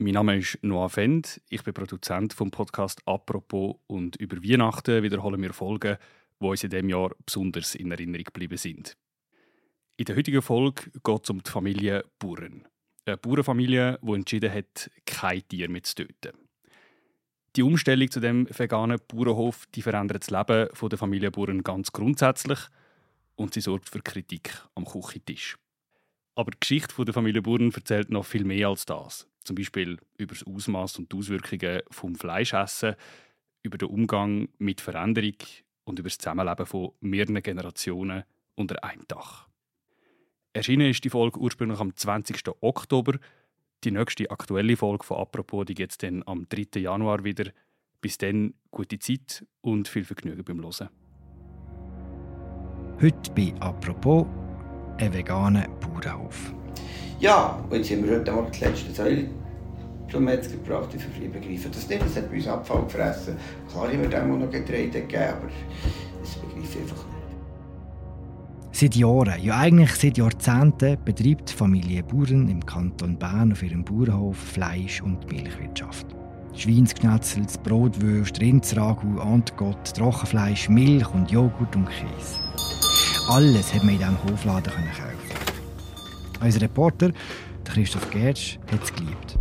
Mein Name ist Noah Fend, ich bin Produzent vom Podcast «Apropos» und über Weihnachten wiederholen wir Folgen, die uns in diesem Jahr besonders in Erinnerung geblieben sind. In der heutigen Folge geht es um die Familie Buren. Eine Bauernfamilie, die entschieden hat, kein Tier mehr zu töten. Die Umstellung zu dem veganen Bauernhof die verändert das Leben der Familie Buren ganz grundsätzlich und sie sorgt für Kritik am Küchentisch. Aber die Geschichte der Familie Buren erzählt noch viel mehr als das. Zum Beispiel über das Ausmaß und die Auswirkungen vom Fleischessen, über den Umgang mit Veränderung und über das Zusammenleben von mehreren Generationen unter einem Dach. Erschienen ist die Folge ursprünglich am 20. Oktober. Die nächste aktuelle Folge von «Apropos» gibt es dann am 3. Januar wieder. Bis dann gute Zeit und viel Vergnügen beim Hören. Heute bei «Apropos» ein veganer Bauernhof. Ja, und jetzt haben wir heute Abend die letzte Säule zum Metzger gebracht. Ich begreife das nicht, das hat bei uns Abfall gefressen. Klar haben wir dem noch Getreide gegeben, aber das begreife ich einfach nicht. Seit Jahren, ja eigentlich seit Jahrzehnten, betreibt die Familie Bauern im Kanton Bern auf ihrem Bauernhof Fleisch- und Milchwirtschaft. Schweinsschnetzel, Brotwürst, Rindsragu, Antgott, Trockenfleisch, Milch und Joghurt und Käse. Alles hat man in diesem Hofladen kaufen. Unser Reporter, Christoph Gertsch, hat es geliebt.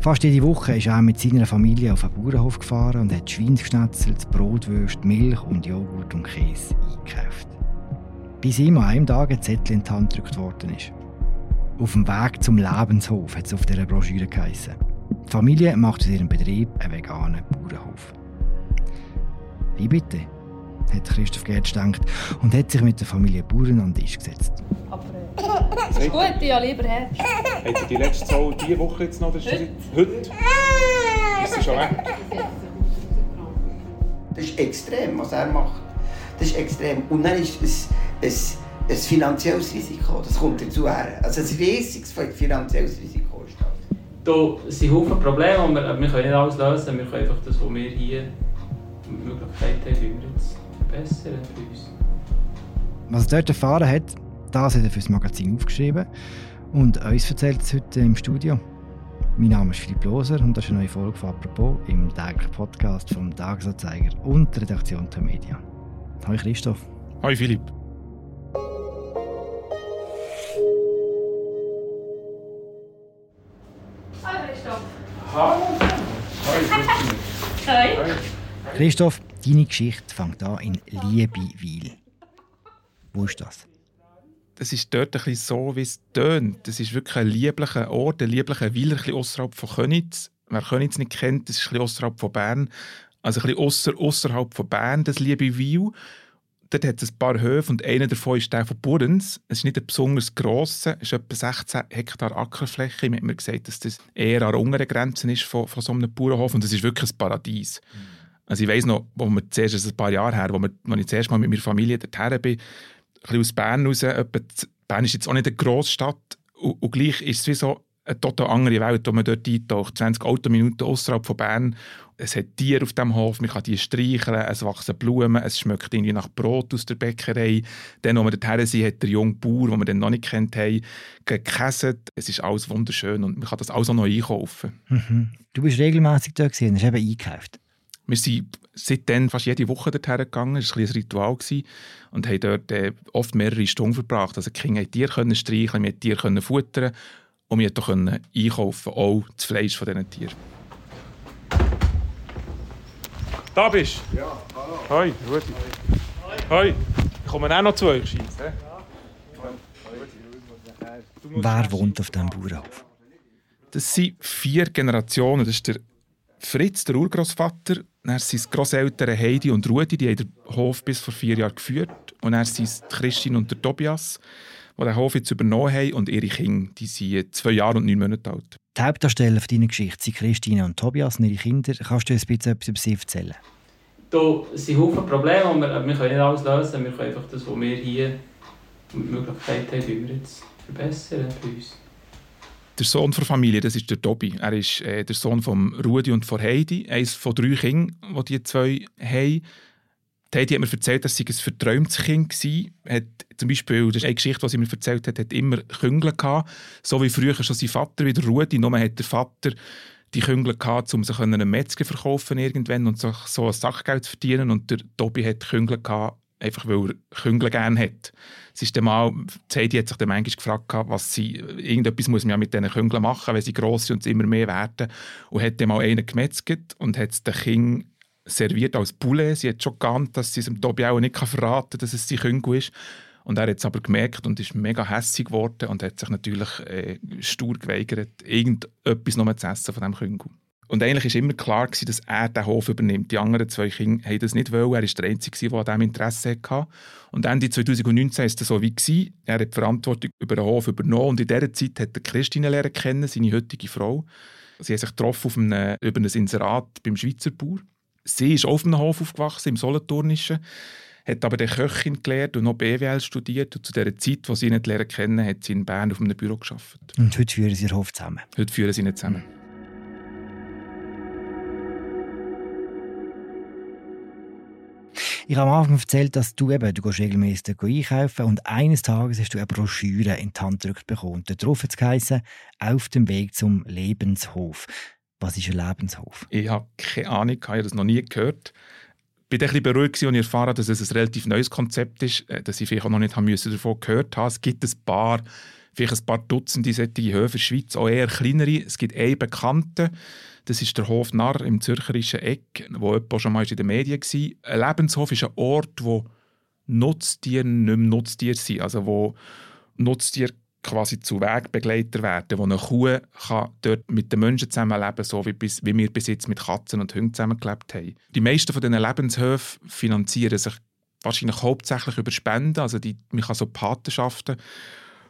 Fast jede Woche ist er mit seiner Familie auf einen Bauernhof gefahren und hat Schweinsschnetzel, Brotwürst, Milch und Joghurt und Käse eingekauft. Bis ihm an einem Tag ein Zettel in die Hand gedrückt worden ist. Auf dem Weg zum Lebenshof hat es auf dieser Broschüre geheißen. Die Familie macht aus ihrem Betrieb einen veganen Bauernhof. Wie bitte? Hat Christoph Gertz gedacht und hat sich mit der Familie Bauern an den Tisch gesetzt. Aber das ist gut, ja lieber Herbst. Habt ihr die letzte Zahl diese Woche jetzt noch? Das ist Heute. Heute? Ist sie schon weg? Das ist extrem, was er macht. Das ist extrem. Und dann ist es ein, ein finanzielles Risiko, das kommt dazu her. Also ein riesiges finanzielles Risiko ist das. Da sind Haufen Probleme, aber wir, wir können nicht alles lösen. Wir können einfach das, was wir hier die Möglichkeit haben, wie wir jetzt verbessern für uns. Was er dort erfahren hat, das hat er für das Magazin aufgeschrieben und uns erzählt es heute im Studio. Mein Name ist Philipp Loser und das ist eine neue Folge von «Apropos» im täglichen Podcast vom «Tagesanzeiger» und der Redaktion der Media. Hallo Christoph. Hi Philipp. Hallo Christoph. Hallo. Hi. Hi. Christoph, deine Geschichte fängt an in Liebewil. Wo ist das? Das ist dort ein bisschen so, wie es tönt. Das ist wirklich ein lieblicher Ort, ein lieblicher Weiler, ein bisschen außerhalb von Könitz. Wer Könitz nicht kennt, das ist ein bisschen außerhalb von Bern. Also ein bisschen ausser, außerhalb von Bern, das Liebewil. Dort hat es ein paar Höfe und einer davon ist der von Burens. Es ist nicht ein besonders grosser, es ist etwa 16 Hektar Ackerfläche. Man hat mir gesagt, dass das eher an der unteren Grenze ist von, von so einem Bauernhof und es ist wirklich ein Paradies. Also ich weiss noch, wo wir zuerst, ist ein paar Jahre her, wo, wir, als ich zuerst mal mit meiner Familie dorthin bin, ein bisschen aus Bern raus, etwa, Bern ist jetzt auch nicht eine Großstadt und, und gleich ist es wie so eine total andere Welt, wo man dort eintaucht. 20 Autominuten außerhalb von Bern. Es hat Tiere auf dem Hof, man kann die streicheln, es wachsen Blumen, es schmeckt irgendwie nach Brot aus der Bäckerei. Dann, als wir dorthin sind, hat der junge Bauer, den wir dann noch nicht kennt haben, gekäset. Es ist alles wunderschön und man kann das alles auch noch einkaufen. Mhm. Du bist regelmäßig dort gewesen, hast eben eingekauft. Wir sind seitdem fast jede Woche dorthin gegangen. Das war ein, ein Ritual. Gewesen. Und haben dort äh, oft mehrere Stunden verbracht. Also die Kinder konnten Tiere können streicheln, wir Tiere können futtern und wir konnten auch einkaufen, auch das Fleisch von diesen Tieren. Da bist du? Ja, hallo. Hoi, Rudi. Hoi. Ich komme auch noch zu euch, Scheisse. Wer wohnt auf diesem Bauernhof? Das sind vier Generationen. Das ist der Fritz, der Urgroßvater. Dann sind die Grosseltern Heidi und Rudi, die haben den Hof bis vor vier Jahren geführt. Und dann sind es Christine und der Tobias, die den Hof jetzt übernommen haben. Und ihre Kinder, die sind zwei Jahre und neun Monate alt. Die Hauptdarsteller von deiner Geschichte sind Christine und Tobias und ihre Kinder. Kannst du uns ein bisschen etwas über sie erzählen? Da sind Haufen Probleme, aber wir, wir können nicht alles lösen. Wir können einfach das, was wir hier die Möglichkeit haben, wie wir jetzt verbessern für uns. Der Sohn der Familie, das ist der Tobi. Er ist äh, der Sohn von Rudi und von Heidi, eines von drei Kindern, die die zwei haben. Die Heidi hat mir erzählt, dass sie ein verträumtes Kind war. Hat zum Beispiel, das ist eine Geschichte, die sie mir erzählt hat, hat immer Küngel gehabt. So wie früher schon sein Vater, wie der Rudi. Nur hat der Vater die Küngel gehabt, um sich einen Metzger verkaufen irgendwann und sich so ein Sachgeld zu verdienen. Und der Tobi hat Küngel gehabt, einfach weil er Küngel gerne hat. Es ist mal, die Heidi hat sich dann manchmal gefragt, was sie, irgendetwas muss man ja mit diesen Küngeln machen, wenn sie gross sind und immer mehr werden. Und hat dann mal einen gemetzelt und hat es den Kind serviert als Poulet. Sie hat schon geahnt, dass sie es dem Tobi auch nicht verraten kann, dass es sein Küngel ist. Und er hat es aber gemerkt und ist mega hässlich geworden und hat sich natürlich äh, stur geweigert, irgendetwas noch zu essen von diesem Küngel. Und eigentlich war immer klar, gewesen, dass er den Hof übernimmt. Die anderen zwei Kinder haben das nicht wollen. Er war der Einzige, der an diesem Interesse hatte. Und Ende 2019 war es so wie. Gewesen. Er hat die Verantwortung über den Hof übernommen. Und in dieser Zeit hat er Christine lernen kennen, seine heutige Frau. Sie haben sich getroffen auf einem, über ein Inserat beim Schweizer Bauer. Sie ist auf einem Hof aufgewachsen, im Solothurnischen, hat aber der Köchin gelernt und noch BWL studiert. Und zu der Zeit, wo sie ihn lernen kennen, hat sie in Bern auf einem Büro gearbeitet. Und heute führen sie den Hof zusammen? Heute führen sie nicht zusammen. Ich habe am Anfang erzählt, dass du eben, du gehst regelmäßig einkaufen und eines Tages hast du eine Broschüre in die Hand gedrückt bekommen. Da drauf hat es «Auf dem Weg zum Lebenshof». Was ist ein Lebenshof? Ich habe keine Ahnung, ich habe das noch nie gehört. Ich war ein beruhigt und erfahren, dass es ein relativ neues Konzept ist, äh, dass ich vielleicht auch noch nicht davon gehört habe. Es gibt ein paar, vielleicht ein paar Dutzende solche Höfe in der Schweiz, auch eher kleinere. Es gibt einen bekannten, das ist der Hof Narr im zürcherischen Eck, wo jemand schon mal in den Medien war. Ein Lebenshof ist ein Ort, wo Nutztiere nicht mehr Nutztiere sind. Also wo Nutztiere quasi zu Wegbegleiter werden, wo eine Kuh kann dort mit den Menschen zusammenleben so wie, bis, wie wir bis jetzt mit Katzen und Hunden zusammengelebt haben. Die meisten von diesen Lebenshöfen finanzieren sich wahrscheinlich hauptsächlich über Spenden. Also die, man kann so Patenschaften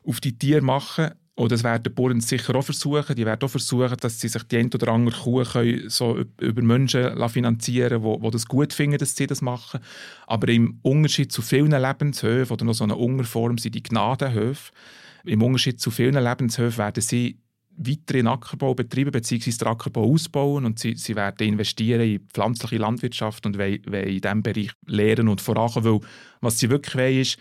auf die Tiere machen. Und das werden die Bauern sicher auch versuchen. Die werden auch versuchen, dass sie sich die ein oder andere Kuh können so über Menschen finanzieren können, die, das gut finden, dass sie das machen. Aber im Unterschied zu vielen Lebenshöfen oder noch so eine Unterform sind die Gnadenhöfe. Im Unterschied zu vielen Lebenshöfen werden sie weiter in Ackerbau betreiben bzw. den Ackerbau ausbauen und sie, sie werden investieren in pflanzliche Landwirtschaft und wollen, wollen in diesem Bereich lehren und vorankommen, weil was sie wirklich wollen, ist,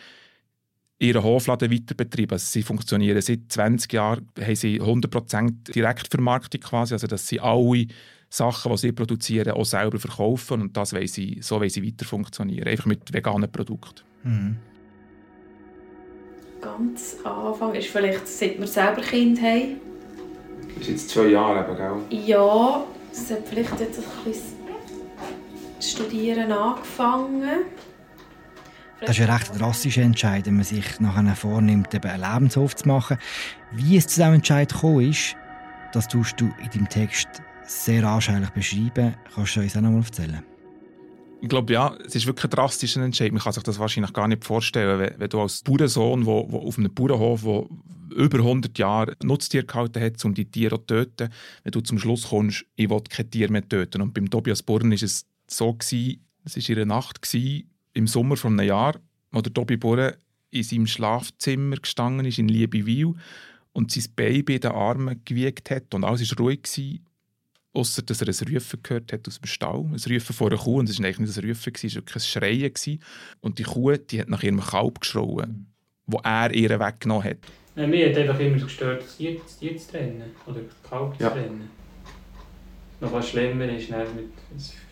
ihren Hofladen weiter betreiben. Also sie funktionieren seit 20 Jahren, haben sie 100% Direktvermarktung quasi, also dass sie alle Sachen, die sie produzieren, auch selber verkaufen und das wollen sie, so wollen sie weiter funktionieren, einfach mit veganen Produkten. Mhm. Ganz am Anfang ist vielleicht, seit wir selber Kind haben. Das ist jetzt zwei Jahre eben, gell? Ja, es hat vielleicht jetzt ein bisschen Studieren angefangen. Das ist ein recht drastischer Entscheid, wenn man sich nachher vornimmt, eben einen Lebenshof zu machen. Wie es zu diesem Entscheid gekommen ist, das tust du in deinem Text sehr anschaulich beschreiben. Kannst du uns auch noch mal erzählen? Ich glaube, ja, es ist wirklich ein drastischer Entscheid. Man kann sich das wahrscheinlich gar nicht vorstellen, wenn, wenn du als Bauernsohn, wo, wo auf einem Bauernhof, wo über 100 Jahre Nutztiere gehalten hat, um die Tiere zu töten, wenn du zum Schluss kommst, ich will kein Tier mehr töten. Und beim Tobias Born war es so, es war ihre Nacht, im Sommer von einem Jahr, wo der Tobi Borre in seinem Schlafzimmer gestanden ist in Liebewil und sein Baby in den Armen gewiegt hat und alles war ruhig, gewesen, außer dass er ein Rufen gehört hat aus dem Stall. Ein Rufen vor einer Kuh und es war eigentlich nicht ein Rufen, es war wirklich ein Schreien. Gewesen. Und die Kuh die hat nach ihrem Kalb geschrauen, wo er ihr weggenommen hat. Ja, mir hat einfach immer gestört, das Tier, das Tier zu trennen oder das Kalb zu ja. trennen. Noch was schlimmer ist, mit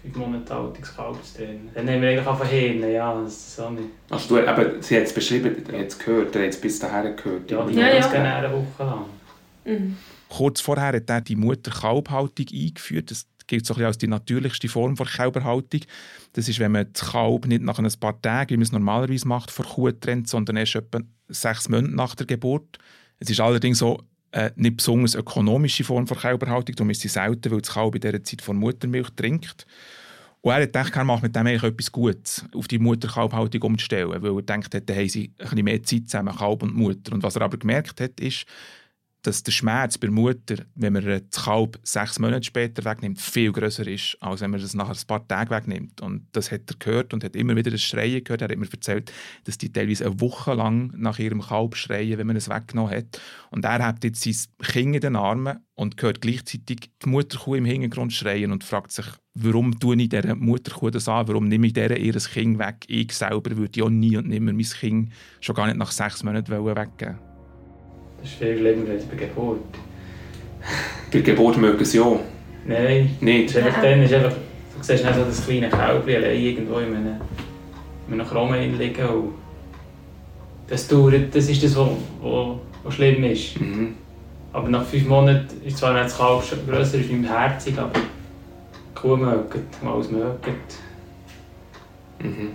fünf Monate altes Kalb zu trennen. Dann haben wir eigentlich angefangen ja, das ist so nicht. Also du, aber sie hat es beschrieben, er hat es gehört, er hat es bis dahin gehört. Ja, ja, ja. ja. eine Woche lang. Mhm. Kurz vorher hat er die Mutter-Kalb-Haltung eingeführt. Das gilt so ein als die natürlichste Form der Kälberhaltung. Das ist, wenn man das Kalb nicht nach ein paar Tagen, wie man es normalerweise macht, vor Kuh trennt, sondern erst etwa sechs Monate nach der Geburt. Es ist allerdings so äh, nicht besonders ökonomische Form der Kälberhaltung. Darum ist sie selten, weil das Kalb in dieser Zeit von Muttermilch trinkt. Und er hat gedacht, er macht mit dem eigentlich etwas Gutes, auf die Mutter-Kalb-Haltung umzustellen, weil er denkt, dann haben sie ein bisschen mehr Zeit zusammen, Kalb und Mutter. Und was er aber gemerkt hat, ist, dass der Schmerz bei der Mutter, wenn man das Kalb sechs Monate später wegnimmt, viel größer ist, als wenn man das nach ein paar Tagen wegnimmt. Und das hat er gehört und hat immer wieder das Schreien gehört. Er hat mir erzählt, dass die teilweise eine Woche lang nach ihrem Kalb schreien, wenn man es weggenommen hat. Und er hat jetzt sein Kind in den Armen und hört gleichzeitig die Mutterkuh im Hintergrund schreien und fragt sich, warum tue ich dieser Mutterkuh das an? Warum nehme ich dieser ihr Kind weg? Ich selber würde ja nie und nimmer mein Kind schon gar nicht nach sechs Monaten weggeben das ist viel schlimmer als bei Geburt. Bei Geburt mögen sie ja. Nein. Nicht? Ist einfach, dann ist einfach, du siehst nicht so das kleine Kälbchen allein irgendwo in einem, in einem Chromen liegen. Und das, dauert, das ist das, was, was, was schlimm ist. Mhm. Aber nach fünf Monaten ist zwar nicht das Kalb grösser als mein Herzig, aber die Kuh mögen, alles mögen. Mhm.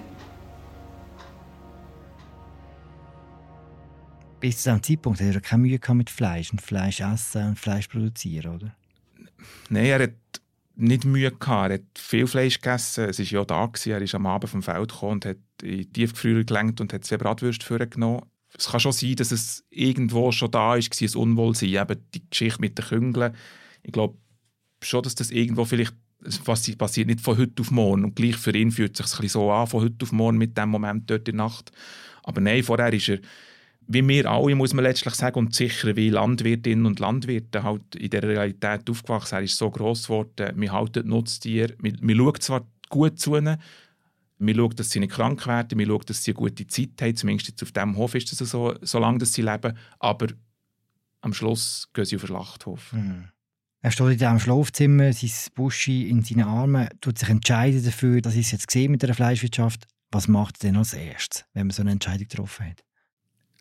Bis zu diesem Zeitpunkt hat er keine Mühe mit Fleisch und Fleisch essen und Fleisch produzieren, oder? Nein, er hat nicht Mühe gehabt. Er hat viel Fleisch gegessen. Es war ja da. Gewesen. Er ist am Abend vom Feld gekommen und hat in die Tiefgefrierer gelenkt und hat zwei Bratwürste vorgenommen. Es kann schon sein, dass es irgendwo schon da war, ein Unwohlsein. Eben die Geschichte mit den Küngeln. Ich glaube schon, dass das irgendwo vielleicht was passiert nicht von heute auf morgen. Und gleich für ihn fühlt es sich so an, von heute auf morgen mit dem Moment dort in der Nacht. Aber nein, vorher ist er wie wir alle, muss man letztlich sagen, und sicher wie Landwirtinnen und Landwirte halt in der Realität aufgewachsen. Er ist so gross geworden, wir halten Nutztiere, wir, wir schauen zwar gut zu ihnen, wir schauen, dass sie nicht krank werden, wir schauen, dass sie eine gute Zeit haben, zumindest jetzt auf dem Hof ist das so, solange sie leben, aber am Schluss gehen sie auf den Schlachthof. Mhm. Er steht in diesem Schlafzimmer, sein Buschi in seinen Armen, tut sich entscheiden dafür, dass ich es jetzt gesehen mit der Fleischwirtschaft. Was macht er denn als erstes, wenn man so eine Entscheidung getroffen hat?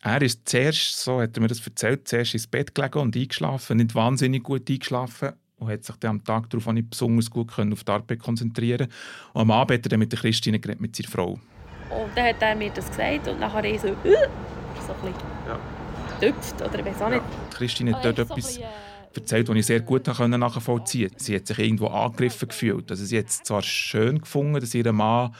Er ist zuerst, so hat er mir das erzählt, zuerst ins Bett gelegen und eingeschlafen, nicht wahnsinnig gut eingeschlafen und hat sich dann am Tag darauf nicht besonders gut können auf die Arbeit konzentrieren Und am Abend hat er mit der Christine geredet, mit seiner Frau. Und dann hat er mir das gesagt und nachher ich so, äh, so ein bisschen ja. gedüpft oder ich weiß auch nicht. Ja. Christine hat dort etwas bisschen, äh, erzählt, was ich sehr gut nachvollziehen konnte. Sie hat sich irgendwo angegriffen gefühlt. Also sie hat es zwar schön gefunden, dass ihr Mann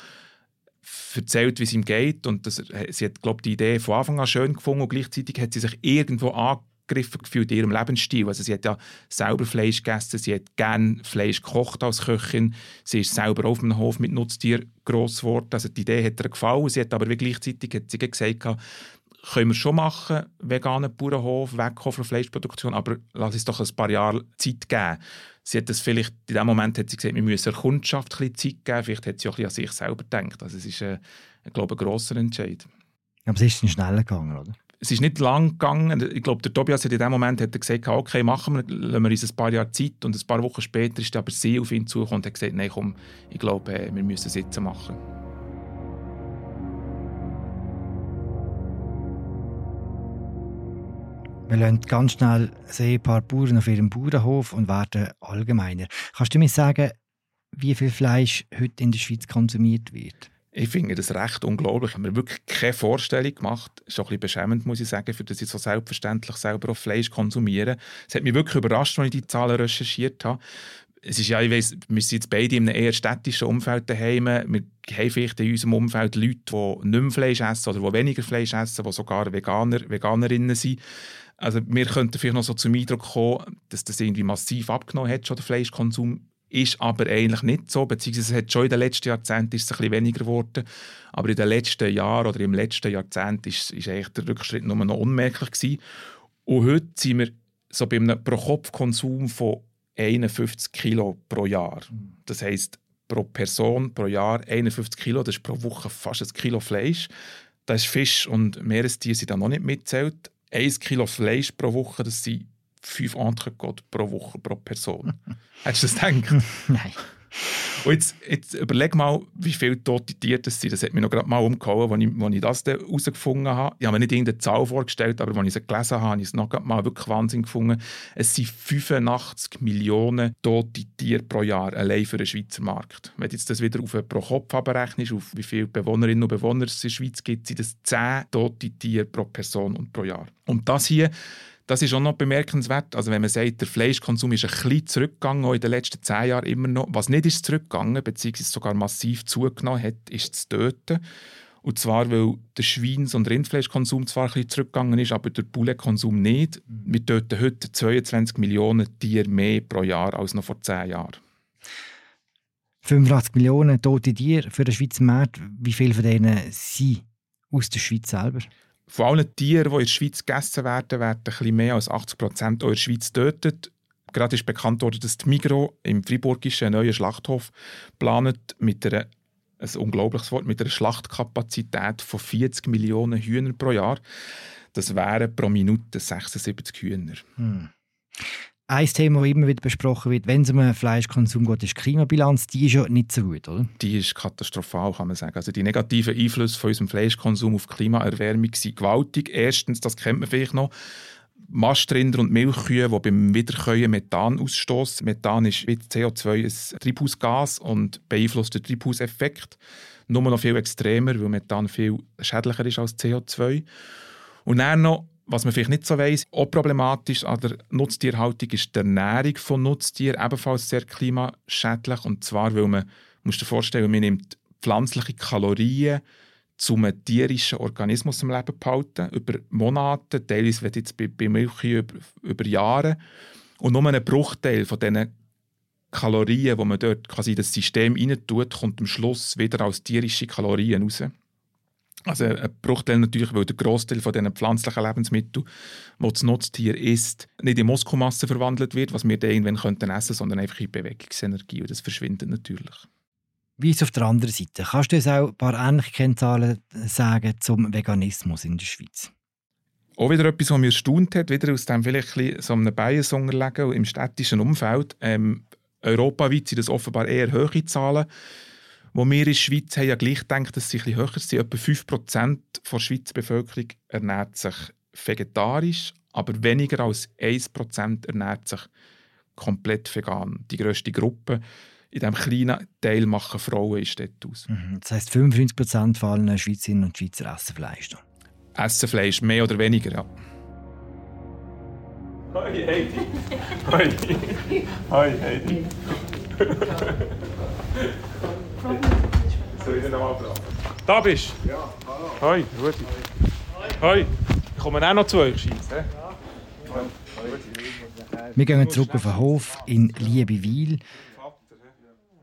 erzählt, wie es ihm geht. Und das, sie hat, glaube die Idee von Anfang an schön gefunden und gleichzeitig hat sie sich irgendwo angegriffen gefühlt in ihrem Lebensstil. Also sie hat ja selber Fleisch gegessen, sie hat gerne Fleisch gekocht als Köchin, sie ist selber auf dem Hof mit Nutztier gross geworden. Also die Idee hat ihr gefallen. Sie hat aber wie gleichzeitig hat sie gesagt, können wir schon machen, veganen Bauernhof, wegkommen von Fleischproduktion, aber lass uns doch ein paar Jahre Zeit geben. Sie hat das vielleicht, in dem Moment hat sie gesagt, wir müssen der Kundschaft ein Zeit geben, vielleicht hat sie auch ein an sich selber gedacht. Also es ist, äh, ich glaube, ein grosser Entscheid. Aber es ist nicht schneller gegangen, oder? Es ist nicht lang gegangen. Ich glaube, der Tobias hat in dem Moment hat gesagt, okay, machen wir, lassen wir uns ein paar Jahre Zeit. Und ein paar Wochen später ist aber sie auf ihn zugekommen und hat gesagt, nein, komm, ich glaube, äh, wir müssen es jetzt machen. Wir lassen ganz schnell ein paar Bauern auf ihrem Bauernhof und werden allgemeiner. Kannst du mir sagen, wie viel Fleisch heute in der Schweiz konsumiert wird? Ich finde das recht unglaublich. Ich habe mir wirklich keine Vorstellung gemacht. Das ist auch ein bisschen beschämend, muss ich sagen, für das ich so selbstverständlich selber auch Fleisch konsumiere. Es hat mich wirklich überrascht, als ich die Zahlen recherchiert habe. Es ist ja, ich weiss, wir sind jetzt beide in einem eher städtischen Umfeld daheim. Wir haben vielleicht in unserem Umfeld Leute, die nicht mehr Fleisch essen oder die weniger Fleisch essen, die sogar Veganer, Veganerinnen sind. Also wir könnten vielleicht noch so zum Eindruck kommen, dass das irgendwie massiv abgenommen hat, schon der Fleischkonsum. Ist aber eigentlich nicht so, beziehungsweise es hat schon in den letzten Jahrzehnten ist es ein bisschen weniger geworden. Aber in den letzten Jahren oder im letzten Jahrzehnt ist, ist eigentlich der Rückschritt nur noch unmerklich gewesen. Und heute sind wir so bei einem Pro-Kopf-Konsum von 51 Kilo pro Jahr. Das heißt pro Person pro Jahr 51 Kilo, das ist pro Woche fast ein Kilo Fleisch. Da ist Fisch und Meerestiere sind da noch nicht mitzählt. 1 Kilo Fleisch pro Woche, das sind 5 Entrecôte pro Woche pro Person. Hast du das gedacht? Nein. Und jetzt, jetzt überleg mal, wie viele tote Tiere das sind. Das hat mich noch gerade mal umgehauen, als ich, ich das herausgefunden habe. Ich habe mir nicht irgendeine Zahl vorgestellt, aber als ich es gelesen habe, habe ich es noch mal wirklich Wahnsinn gefunden. Es sind 85 Millionen tote Tiere pro Jahr, allein für den Schweizer Markt. Wenn du jetzt das wieder auf pro Kopf abrechnest, auf wie viele Bewohnerinnen und Bewohner es in der Schweiz gibt, sind das 10 tote Tiere pro Person und pro Jahr. Und das hier das ist auch noch bemerkenswert. Also wenn man sagt, der Fleischkonsum ist ein bisschen zurückgegangen, auch in den letzten zehn Jahren immer noch. Was nicht ist zurückgegangen, beziehungsweise sogar massiv zugenommen hat, ist das Töten. Und zwar, weil der Schweins- und Rindfleischkonsum zwar ein bisschen zurückgegangen ist, aber der Bullenkonsum nicht. Wir töten heute 22 Millionen Tiere mehr pro Jahr als noch vor 10 Jahren. 85 Millionen tote Tiere für den Schweizer Markt. Wie viele von denen sind aus der Schweiz selber? Von allen Tieren, die in der Schweiz gegessen werden, werden ein mehr als 80 Prozent in der Schweiz getötet. Gerade ist bekannt worden, dass die Migro im Friburgischen einen neuen Schlachthof planet mit einer ein unglaubliches Wort, mit einer Schlachtkapazität von 40 Millionen Hühnern pro Jahr. Das wären pro Minute 76 Hühner. Hm. Ein Thema, das immer wieder besprochen wird, wenn es um Fleischkonsum geht, ist die Klimabilanz. Die ist ja nicht so gut, oder? Die ist katastrophal, kann man sagen. Also die negativen Einflüsse von unserem Fleischkonsum auf die Klimaerwärmung sind gewaltig. Erstens, das kennt man vielleicht noch, Mastrinder und Milchkühe, die beim Wiederkäuen Methan ausstoßen. Methan ist wie CO2 ein Treibhausgas und beeinflusst den Treibhauseffekt. Nur noch viel extremer, weil Methan viel schädlicher ist als CO2. Und dann noch, was man vielleicht nicht so weiss, auch problematisch an der Nutztierhaltung ist die Ernährung von Nutztieren ebenfalls sehr klimaschädlich. Und zwar, weil man, musst dir vorstellen, man nimmt pflanzliche Kalorien zum tierischen Organismus im Leben behalten, über Monate, teilweise jetzt bei, bei Milch über, über Jahre. Und nur ein Bruchteil von diesen Kalorien, die man dort quasi in das System tut, kommt am Schluss wieder als tierische Kalorien raus. Also ein Bruchteil natürlich, weil der Großteil von diesen pflanzlichen Lebensmitteln, die das Nutztier isst, nicht in Muskelmasse verwandelt wird, was wir dann irgendwann könnten essen, sondern einfach in Bewegungsenergie. Und das verschwindet natürlich. Wie ist es auf der anderen Seite? Kannst du uns auch ein paar ähnliche Kennzahlen sagen zum Veganismus in der Schweiz? Auch wieder etwas, was mir erstaunt hat, wieder aus dem vielleicht ein so einem Bias unterlegen im städtischen Umfeld. Ähm, europaweit sind das offenbar eher hohe Zahlen. Wo wir in der Schweiz haben ja gleich gedacht, dass sie ein bisschen höher sind. Etwa 5% der Schweizer Bevölkerung ernährt sich vegetarisch, aber weniger als 1% ernährt sich komplett vegan. Die grösste Gruppe in diesem kleinen Teil machen Frauen ist dort aus. Mhm. Das heisst, 95 Prozent von allen Schweizerinnen und Schweizer essen Fleisch. Essen Fleisch, mehr oder weniger, ja. Hoi Heidi. Hoi. Hoi Heidi. Soll ich dich nochmal fragen? Da bist du? Ja, hallo. Hoi, Rudi. Hoi. Ich komme auch noch zu euch, Scheisse. Wir gehen zurück auf den Hof in Liebewil.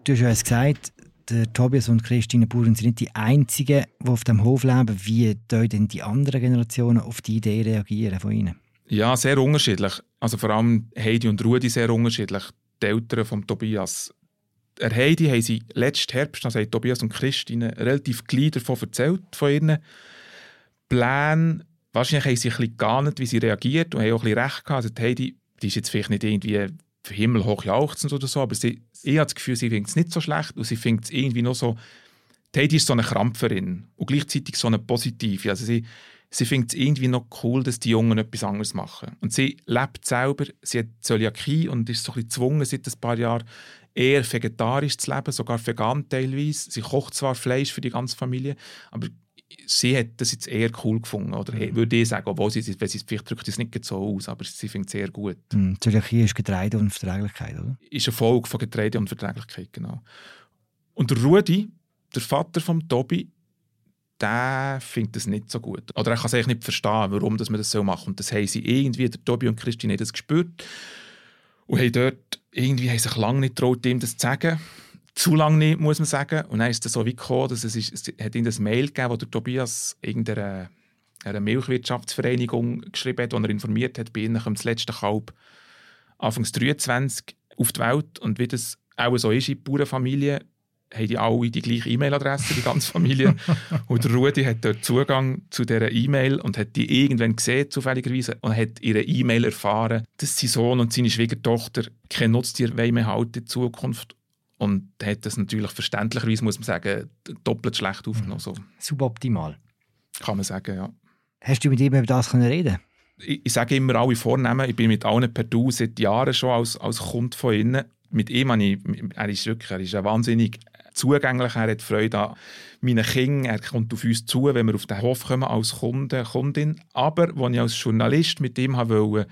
Du hast ja gesagt, der Tobias und Christine Buren sind nicht die Einzigen, die auf dem Hof leben. Wie denn die anderen Generationen auf die Idee reagieren von ihnen? Ja, sehr unterschiedlich. Also vor allem Heidi und Rudi sehr unterschiedlich. Die Eltern von Tobias. Der Heidi haben sie letzten Herbst, also Tobias und Christine, relativ gleich davon erzählt, von ihren Plänen. Wahrscheinlich haben sie ein bisschen geahnt, wie sie reagiert und haben auch ein bisschen recht gehabt. Also Heidi die ist jetzt vielleicht nicht irgendwie himmelhoch jauchzend oder so, aber sie, ich habe das Gefühl, sie findet es nicht so schlecht und sie findet es irgendwie noch so, Teddy ist so eine Krampferin und gleichzeitig so eine positive. Also sie, sie findet es irgendwie noch cool, dass die Jungen etwas anderes machen. Und sie lebt selber, sie hat Zöliakie und ist so ein bisschen gezwungen seit ein paar Jahren, eher vegetarisch zu leben, sogar vegan teilweise. Sie kocht zwar Fleisch für die ganze Familie, aber sie hat das jetzt eher cool gefunden, oder mhm. würde ich sagen, obwohl sie, wenn sie vielleicht drückt es nicht so aus, aber sie findet es sehr gut. Mhm. Zöliakie ist Getreide und Verträglichkeit, oder? Ist eine Folge von Getreide und Verträglichkeit, genau. Und der Rudi, der Vater von Tobi, der findet das nicht so gut. Oder er kann es eigentlich nicht verstehen, warum dass man das so macht. Und das haben sie irgendwie, der Tobi und Christine, das gespürt. Und haben dort irgendwie haben sich lange nicht getraut, ihm das zu sagen zu lange nicht, muss man sagen. Und dann ist es so wie gekommen, dass es, ist, es hat ihm ein Mail gegeben, wo der Tobias irgendeiner eine Milchwirtschaftsvereinigung geschrieben hat, wo er informiert hat, bei ihnen das letzte Kalb Anfangs 23 auf die Welt. Und wie das auch so ist in Bauernfamilien, haben die alle die gleiche E-Mail-Adresse, die ganze Familie. und Rudi hat dort Zugang zu dieser E-Mail und hat die irgendwann gesehen, zufälligerweise, und hat ihre E-Mail erfahren, dass sein Sohn und seine Schwiegertochter kein Nutztier mehr halten in Zukunft und hat das natürlich verständlicherweise, muss man sagen, doppelt schlecht aufgenommen. So. Suboptimal. Kann man sagen, ja. Hast du mit ihm über das können reden ich, ich sage immer alle Vornehmen. Ich bin mit allen per Du seit Jahren schon als, als Kunde von ihnen. Mit ihm ich, er ist wirklich, er ist ein wahnsinnig zugänglich. Er hat Freude an meinen Kindern. Er kommt auf uns zu, wenn wir auf den Hof kommen als Kunde, Kundin. Aber als ich als Journalist mit ihm wollte,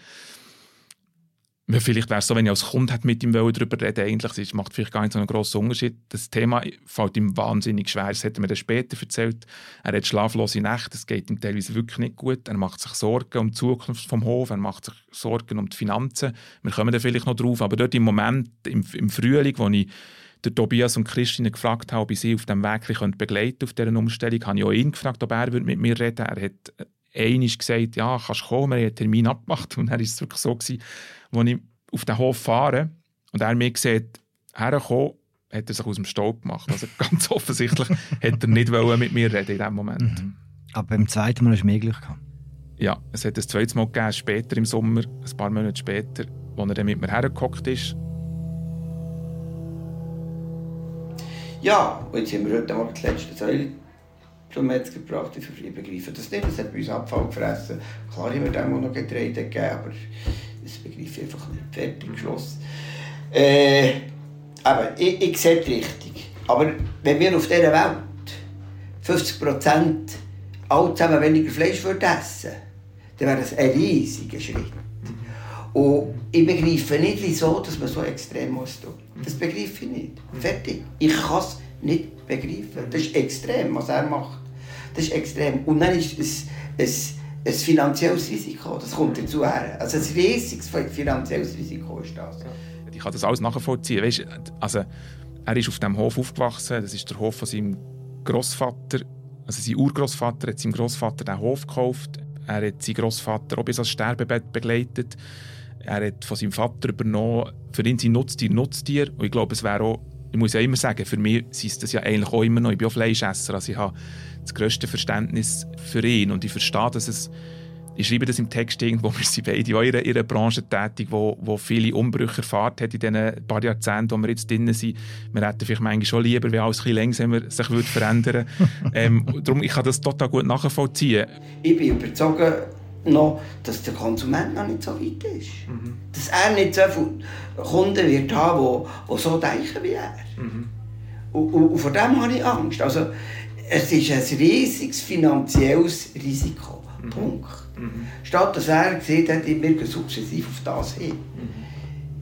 Vielleicht wäre es so, wenn ich als Kunde mit ihm darüber reden eigentlich es macht vielleicht gar nicht so einen grossen Unterschied. Das Thema fällt ihm wahnsinnig schwer. Das hat er mir dann später erzählt. Er hat schlaflose Nächte, es geht ihm teilweise wirklich nicht gut. Er macht sich Sorgen um die Zukunft vom Hof, er macht sich Sorgen um die Finanzen. Wir kommen da vielleicht noch drauf, aber dort im Moment, im, im Frühling, wo ich der Tobias und Christine gefragt habe, ob ich sie auf dem Weg begleiten auf dieser Umstellung, habe ich auch ihn gefragt, ob er mit mir reden würde. Er hat einmal gesagt, ja, kannst kommen, wir haben einen Termin abgemacht. Und dann war es wirklich so, gewesen, als ich auf den Hof fahre und er mir sieht, herkommen, hat er sich aus dem Staub gemacht. Also ganz offensichtlich hat er nicht mit mir reden in diesem Moment. Mhm. Aber beim zweiten Mal mehr Glück gehabt? Ja, es hat ein zweites Mal gegeben, später im Sommer, ein paar Monate später, als er dann mit mir hergehockt ist. Ja, und jetzt haben wir heute Abend die letzte Säule zum Metzger gebracht. Ich begreife das nicht, das hat bei uns Abfall gefressen. Klar haben wir dem auch noch Getreide gegeben, aber das begreife ich einfach nicht. Fertig, Schluss. Äh, aber ich, ich sehe die Richtung. Aber wenn wir auf dieser Welt 50 Prozent alle zusammen weniger Fleisch würden essen dann wäre das ein riesiger Schritt. Und ich begreife nicht, wieso dass man so extrem muss. Das begreife ich nicht. Fertig. Ich kann es nicht begreifen. Das ist extrem, was er macht. Das ist extrem. Und dann ist es ein, ein finanzielles Risiko. Das kommt dazu her. Also ein riesiges finanzielles Risiko ist das. Ich kann das alles nachvollziehen. Weißt, also, er ist auf dem Hof aufgewachsen. Das ist der Hof von seinem Großvater. Also sein Urgroßvater hat seinem Großvater den Hof gekauft. Er hat seinen Großvater auch bis ans Sterbebett begleitet. Er hat von seinem Vater übernommen. Für ihn sind Nutztier Nutztier. Und ich glaube, es wäre auch, ich muss ja immer sagen, für mich ist das ja eigentlich auch immer noch, ich bin auch Fleischesser, also ich habe das grösste Verständnis für ihn und ich verstehe, dass es ich schreibe das im Text irgendwo, wir sind beide auch in einer Branche tätig, wo, wo viele Umbrüche erfahren hat in diesen paar Jahrzehnten, wo wir jetzt drin sind. Wir hätten vielleicht manchmal schon lieber, wenn alles ein bisschen langsamer sich würde verändern würde. ähm, darum, ich kann das total gut nachvollziehen. Ich bin überzeugt, noch, dass der Konsument noch nicht so weit ist. Mhm. Dass er nicht so viele Kunden wird haben, die, die so denken wie er. Mhm. Und, und, und, vor dem habe ich Angst. Also, es ist ein riesiges finanzielles Risiko. Mhm. Punkt. Mhm. Statt dass er gesehen hat, ich wirke sukzessiv auf das hin. Mhm.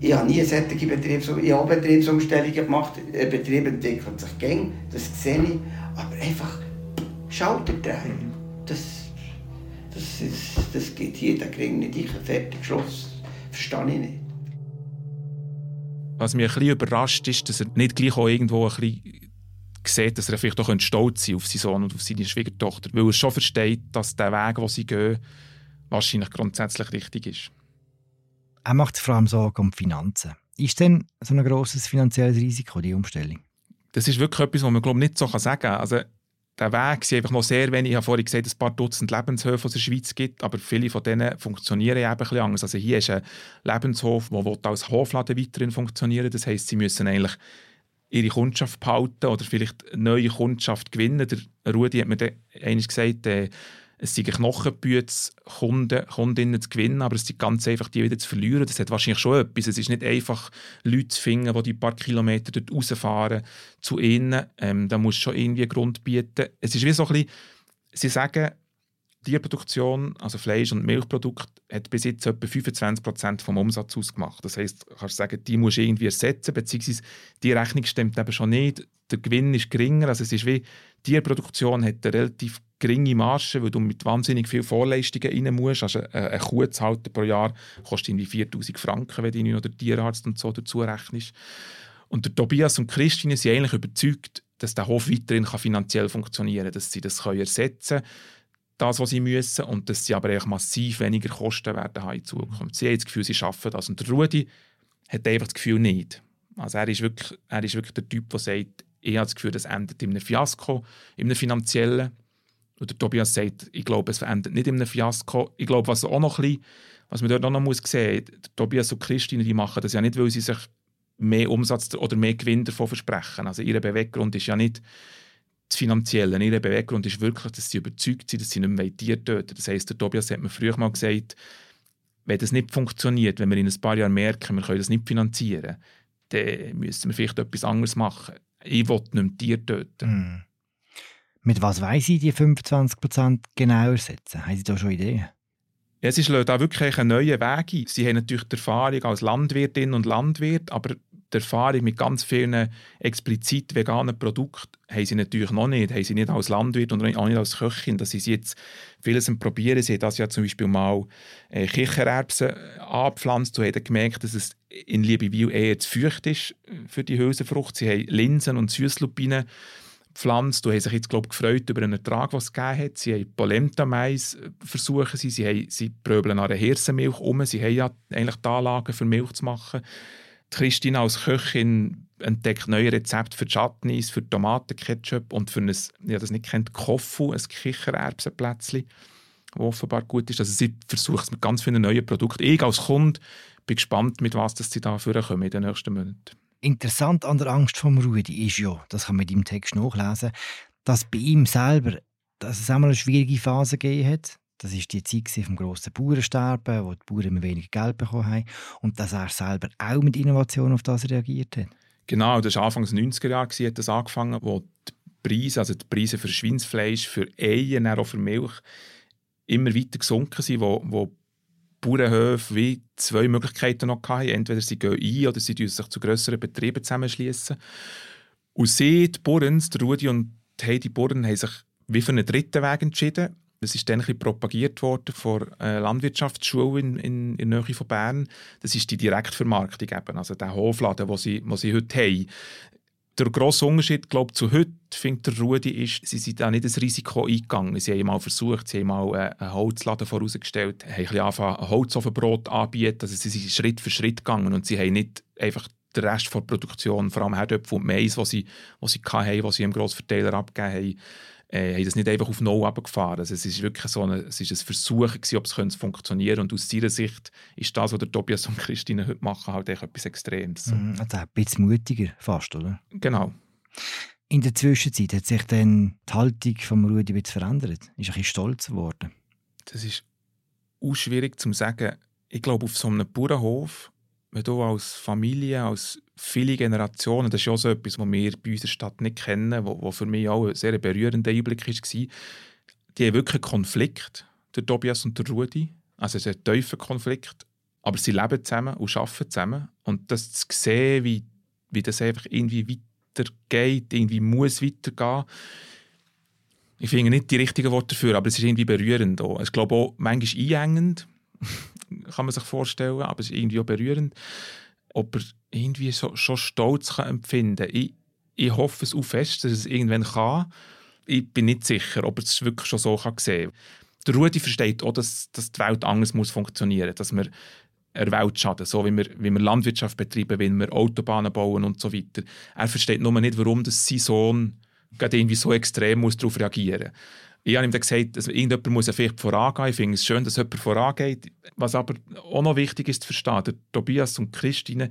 Ich habe nie solche Betriebs ich habe Betriebsumstellungen gemacht. Ein Betrieb entwickelt sich gern, das sehe ich. Aber einfach Schalter drehen. Mhm. Das, das, ist, das geht hier, der kriegt nicht ich fertig Schluss. Verstehe ich nicht. Was mich ein bisschen überrascht ist, dass er nicht gleich auch irgendwo ein bisschen sieht, dass er vielleicht auch stolz sein auf seinen Sohn und auf seine Schwiegertochter, weil er schon versteht, dass der Weg, den sie gehen, wahrscheinlich grundsätzlich richtig ist. Er macht sich vor allem Sorgen um die Finanzen. Ist denn so ein grosses finanzielles Risiko, die Umstellung? Das ist wirklich etwas, was man glaube nicht so sagen kann. Also, der Weg ist einfach noch sehr wenig. Ich habe vorhin gesagt, ein paar Dutzend Lebenshöfe, es in der Schweiz gibt, aber viele von denen funktionieren eben ein bisschen anders. Also hier ist ein Lebenshof, der als Hofladen weiterhin funktionieren Das heisst, sie müssen eigentlich ihre Kundschaft behalten oder vielleicht neue Kundschaft gewinnen. Der Rudi hat mir einmal gesagt, äh, es sind Knochenbüte, Kunden, Kundinnen zu gewinnen, aber es ist ganz einfach, die wieder zu verlieren. Das hat wahrscheinlich schon etwas. Es ist nicht einfach, Leute zu finden, die die paar Kilometer dort rausfahren zu ihnen. Ähm, da muss schon irgendwie einen Grund bieten. Es ist wie so ein bisschen, sie sagen, Tierproduktion, also Fleisch- und Milchprodukte, hat bis jetzt etwa 25% vom Umsatz ausgemacht. Das heisst, du kannst sagen, die musst du irgendwie ersetzen, beziehungsweise die Rechnung stimmt eben schon nicht. Der Gewinn ist geringer, also es ist wie, Tierproduktion hat eine relativ geringe Marge, weil du mit wahnsinnig viel Vorleistungen rein musst. Also eine Kuh zu halten pro Jahr kostet irgendwie 4000 Franken, wenn du noch den Tierarzt und so dazu rechnest. Und der Tobias und Christine sind eigentlich überzeugt, dass der Hof weiterhin finanziell funktionieren kann, dass sie das ersetzen können das, was sie müssen, und dass sie aber massiv weniger Kosten werden haben in Zukunft. Sie haben das Gefühl, sie schaffen das. Und der Rudi hat einfach das Gefühl nicht. Also er ist wirklich, er ist wirklich der Typ, der sagt, ich habe das Gefühl, das endet in einem Fiasko, in einem finanziellen. Und der Tobias sagt, ich glaube, es endet nicht in einem Fiasko. Ich glaube, was auch noch ein bisschen, was man dort auch noch muss sehen muss, Tobias und Christine, die machen das ja nicht, weil sie sich mehr Umsatz oder mehr Gewinn davon versprechen. Also ihr Beweggrund ist ja nicht, das Finanzielle. Ihr Beweggrund ist wirklich, dass sie überzeugt sind, dass sie nicht mehr Tiere töten Das heisst, der Tobias hat mir früher mal gesagt, wenn das nicht funktioniert, wenn wir in ein paar Jahren merken, wir können das nicht finanzieren, dann müssen wir vielleicht etwas anderes machen. Ich will nicht mehr Tiere töten. Mm. Mit was weiss Sie die 25% genau ersetzen? Haben Sie da schon Ideen? Ja, sie schlagen da wirklich einen neuen Weg ein. Sie haben natürlich die Erfahrung als Landwirtin und Landwirt, aber die Erfahrung mit ganz vielen explizit veganen Produkten haben sie natürlich noch nicht. Haben sie nicht als Landwirt und auch nicht als Köchin. Das sie jetzt vieles Probieren. Sie haben das ja zum Beispiel mal äh, Kichererbsen angepflanzt und haben gemerkt, dass es in Liebewil eher zu feucht ist für die Hülsenfrucht. Sie haben Linsen und Süßlupinen gepflanzt und haben sich jetzt, glaube ich, gefreut über einen Ertrag, den es gegeben hat. Sie haben Polenta-Mais äh, versuchen sie, sie, haben, sie pröbeln an der Hirsenmilch um. Sie haben ja eigentlich die Anlagen für Milch zu machen. Christine als Köchin entdeckt neue Rezepte für Chutneys, für Tomatenketchup und für ein, ja, das nicht kennt, Koffu, ein Kichererbsenplätzchen, das offenbar gut ist. Also sie versucht es mit ganz vielen neuen Produkten. Ich als Kunde bin gespannt, mit was sie da kommen in den nächsten Monaten. Interessant an der Angst vom Rudi ist ja, das kann man deinem Text nachlesen, dass bei ihm selber dass es einmal eine schwierige Phase gegeben hat. Das war die Zeit vom grossen Bauernsterben, wo die Bauern immer weniger Geld bekommen haben. Und dass er selber auch mit Innovation auf das reagiert hat. Genau, das war Anfang der 90er Jahre, hat das angefangen, wo die Preise, also die Preise für Schweinsfleisch, für Eier, auch für Milch, immer weiter gesunken sind, wo, wo Bauernhöfe wie zwei Möglichkeiten noch hatten. Entweder sie gehen ein oder sie sich zu grösseren Betrieben zusammenschließen. Und sie, die Bauern, Rudi und Heidi Bauern, haben sich wie für einen dritten Weg entschieden. Das ist dann ein bisschen propagiert worden von einer Landwirtschaftsschule in, in, in der Nähe von Bern. Das ist die Direktvermarktung eben, also der Hofladen, den sie, wo sie heute haben. Der grosse Unterschied, glaube zu heute, findet der Rudi, ist, sie sind da nicht das Risiko eingegangen. Sie haben mal versucht, sie haben mal äh, einen Holzladen vorausgestellt, haben ein angefangen, ein Holzofenbrot anbieten. Also sie sind Schritt für Schritt gegangen und sie haben nicht einfach den Rest der Produktion, vor allem Herdöpfel und Mais, was sie, sie hatten, was sie im Grossverteiler abgegeben haben, äh, haben das nicht einfach auf Null abgefahren. Also es ist wirklich so eine, es ist ein Versuch gewesen, ob es funktionieren könnte. Und aus ihrer Sicht ist das, was der Tobias und Christine heute machen, halt etwas Extremes. Mhm, also ein bisschen mutiger fast, oder? Genau. In der Zwischenzeit hat sich dann die Haltung von Rudi ein verändert. Ist ein bisschen stolz geworden. Das ist auch schwierig zu sagen. Ich glaube, auf so einem Bauernhof wenn du als Familie, als viele Generationen, das ist ja auch so etwas, was wir bei unserer Stadt nicht kennen, wo, für mich auch ein sehr berührender Einblick war, die haben wirklich einen Konflikt, der Tobias und der Rudi. Also es ist ein tiefer Konflikt, aber sie leben zusammen und arbeiten zusammen. Und das zu sehen, wie, wie das einfach irgendwie weitergeht, irgendwie muss weitergehen, ich finde nicht die richtigen Worte dafür, aber es ist irgendwie berührend. Auch. Ich glaube auch manchmal einengend kann man sich vorstellen, aber es ist irgendwie auch berührend, ob er irgendwie so, schon Stolz kann empfinden kann. Ich, ich hoffe es auch fest, dass es irgendwann kann. Ich bin nicht sicher, ob es wirklich schon so kann sehen kann. Der Rudi versteht auch, dass, dass die Welt anders muss funktionieren muss, dass wir der Welt schaden, so wie wir, wie wir Landwirtschaft betreiben, wie wir Autobahnen bauen und so weiter. Er versteht nur nicht, warum sein Sohn irgendwie so extrem muss darauf reagieren muss. Ich habe ihm dann gesagt, dass irgendjemand muss vielleicht vorangehen. Ich finde es schön, dass jemand vorangeht. Was aber auch noch wichtig ist zu verstehen, der Tobias und Christine,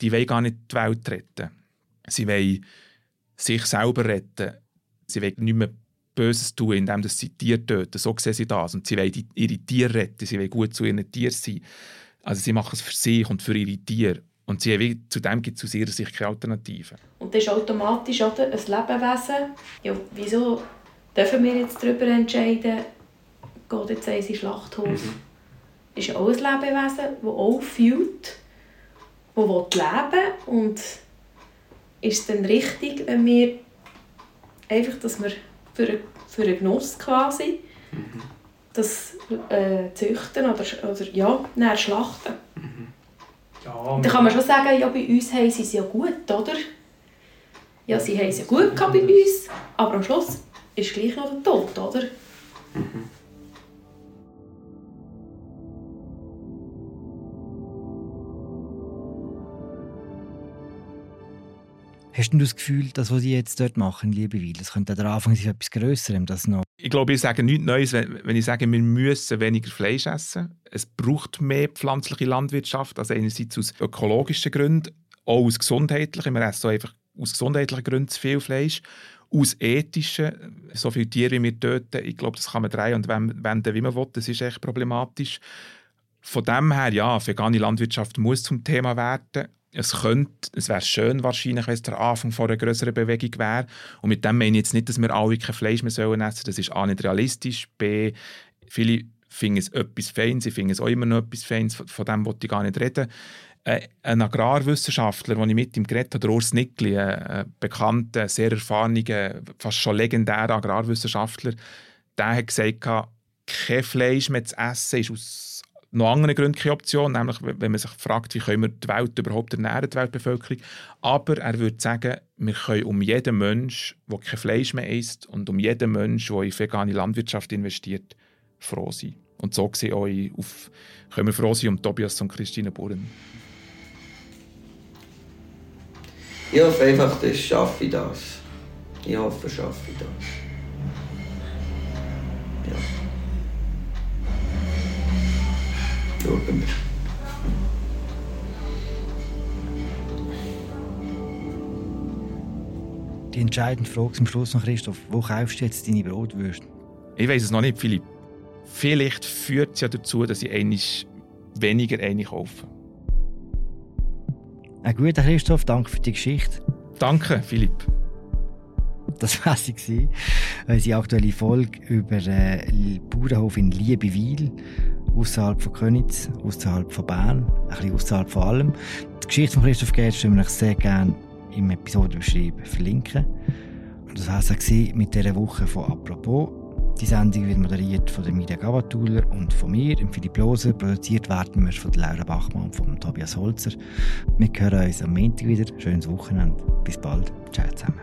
die wollen gar nicht die Welt retten. Sie wollen sich selber retten. Sie wollen nicht mehr Böses tun, indem sie Tiere töten. So sehen sie das. Und sie wollen ihre Tiere retten. Sie wollen gut zu ihren Tieren sein. Also sie machen es für sich und für ihre Tiere. Und sie haben, zu dem gibt es aus ihrer Sicht keine Alternative. Und das ist automatisch oder, ein Lebewesen. Ja, wieso dürfen wir jetzt darüber entscheiden, geht jetzt in Schlachthof. Mhm. Ist auch ein Lebewesen, das auch fühlt, das leben will. Und ist es dann richtig, wenn wir einfach, dass wir für, für einen Genuss quasi mhm. das äh, züchten oder, oder ja, dann schlachten? Mhm. Ja, dann kann man schon sagen, ja, bei uns haben sie es ja gut, oder? Ja, sie haben es ja gut bei uns, aber am Schluss ist gleich noch der Tod, oder? Mhm. Hast du das Gefühl, dass was sie jetzt dort machen, liebe Weil, das könnte der Anfang sein etwas Größerem, das noch? Ich glaube, ich sage nichts Neues, wenn ich sage, wir müssen weniger Fleisch essen. Es braucht mehr pflanzliche Landwirtschaft, also einerseits aus ökologischen Gründen, auch aus gesundheitlichen. Wir essen einfach aus gesundheitlichen Gründen zu viel Fleisch aus ethischen, so viele Tiere wie wir töten, ich glaube, das kann man drehen und wenden, wie man will, das ist echt problematisch. Von dem her, ja, vegane Landwirtschaft muss zum Thema werden. Es könnte, es wäre schön wahrscheinlich, wenn es der Anfang von einer größeren Bewegung wäre. Und mit dem meine ich jetzt nicht, dass wir alle kein Fleisch mehr sollen essen. Das ist A nicht realistisch, B viele finde es etwas Feines, ich finde es auch immer noch etwas Feines, von, von dem wollte ich gar nicht reden. Äh, ein Agrarwissenschaftler, den ich mit ihm geredet habe, Urs Nickli, ein bekannter, sehr erfahrener, fast schon legendärer Agrarwissenschaftler, der hat gesagt, kein Fleisch mehr zu essen ist aus noch anderen Gründen keine Option, nämlich wenn man sich fragt, wie können wir die Welt überhaupt ernähren, die Weltbevölkerung. Aber er würde sagen, wir können um jeden Mensch, der kein Fleisch mehr isst und um jeden Mensch, der in vegane Landwirtschaft investiert, froh sein. Und so gesehen auch auf, können wir froh sein um Tobias und Christine Buren. Ich hoffe einfach, dass schaffe ich das. Ich hoffe, schaffe ich das. Die entscheidende Frage zum Schluss noch, Christoph. Wo kaufst du jetzt deine Brotwürste? Ich weiß es noch nicht, Philipp. Vielleicht führt es ja dazu, dass ich eigentlich weniger eine kaufe. Ein guter Christoph, danke für die Geschichte. Danke, Philipp. Das war sie, unsere aktuelle Folge über den Bauernhof in Liebewil, außerhalb von Königs, außerhalb von Bern, ein bisschen außerhalb von allem. Die Geschichte von Christoph Gertz würde ich sehr gerne im Episodenbeschrieb verlinken. Und das war es mit dieser Woche von «Apropos». Die Sendung wird moderiert von der Media Gavatuller und von mir, dem Philipp Loser. Produziert werden wir von Laura Bachmann und von Tobias Holzer. Wir hören uns am Montag wieder. Schönes Wochenende. Bis bald. Ciao zusammen.